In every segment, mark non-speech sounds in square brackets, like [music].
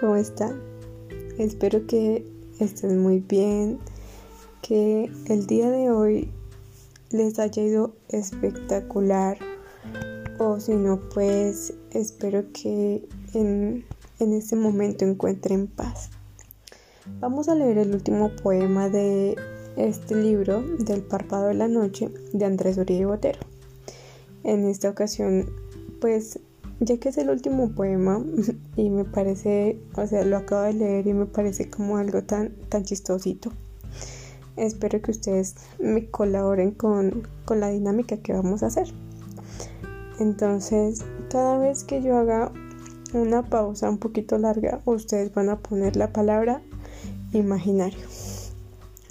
¿cómo están? Espero que estén muy bien, que el día de hoy les haya ido espectacular o si no pues espero que en, en este momento encuentren paz. Vamos a leer el último poema de este libro del párpado de la noche de Andrés Uribe Botero. En esta ocasión pues ya que es el último poema [laughs] y me parece, o sea, lo acabo de leer y me parece como algo tan, tan chistosito. Espero que ustedes me colaboren con, con la dinámica que vamos a hacer. Entonces, cada vez que yo haga una pausa un poquito larga, ustedes van a poner la palabra imaginario.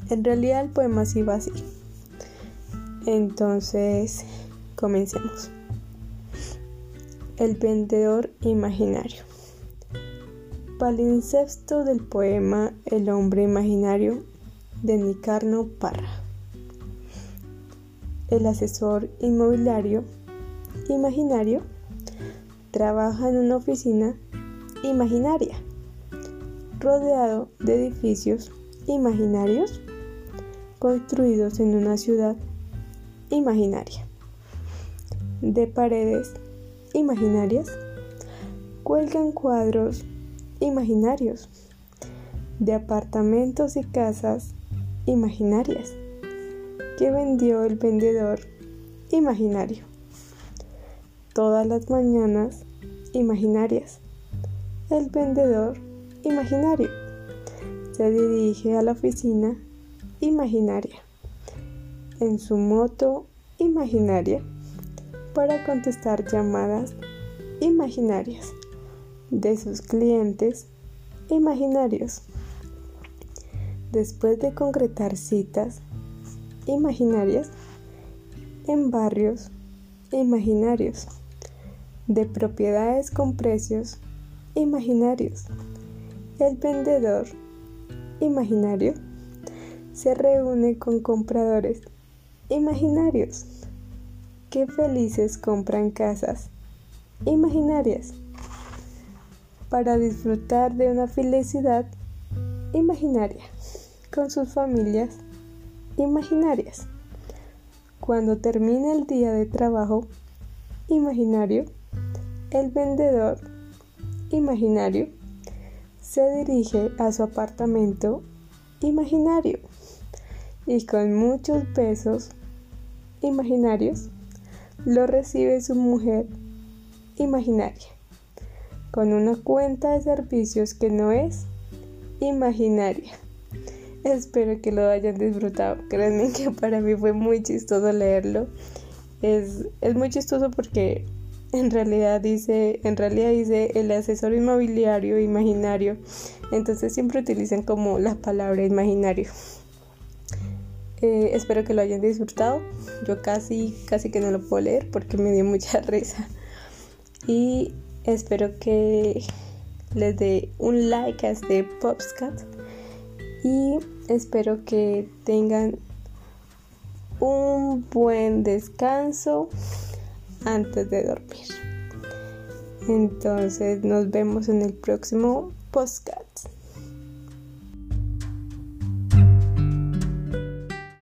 En realidad el poema sí va así. Entonces, comencemos. El vendedor imaginario. Palincesto del poema El hombre imaginario de Nicarno Parra. El asesor inmobiliario imaginario trabaja en una oficina imaginaria, rodeado de edificios imaginarios construidos en una ciudad imaginaria, de paredes imaginarias, cuelgan cuadros imaginarios de apartamentos y casas imaginarias que vendió el vendedor imaginario. Todas las mañanas imaginarias. El vendedor imaginario se dirige a la oficina imaginaria en su moto imaginaria para contestar llamadas imaginarias de sus clientes imaginarios. Después de concretar citas imaginarias en barrios imaginarios, de propiedades con precios imaginarios, el vendedor imaginario se reúne con compradores imaginarios qué felices compran casas imaginarias para disfrutar de una felicidad imaginaria con sus familias imaginarias. Cuando termina el día de trabajo imaginario, el vendedor imaginario se dirige a su apartamento imaginario y con muchos besos imaginarios lo recibe su mujer imaginaria, con una cuenta de servicios que no es imaginaria. Espero que lo hayan disfrutado. Créanme que para mí fue muy chistoso leerlo. Es, es muy chistoso porque en realidad dice, en realidad dice el asesor inmobiliario imaginario. Entonces siempre utilizan como la palabra imaginario. Eh, espero que lo hayan disfrutado. Yo casi, casi que no lo puedo leer porque me dio mucha [laughs] risa. Y espero que les dé un like a este Popscat. Y espero que tengan un buen descanso antes de dormir. Entonces nos vemos en el próximo podcast.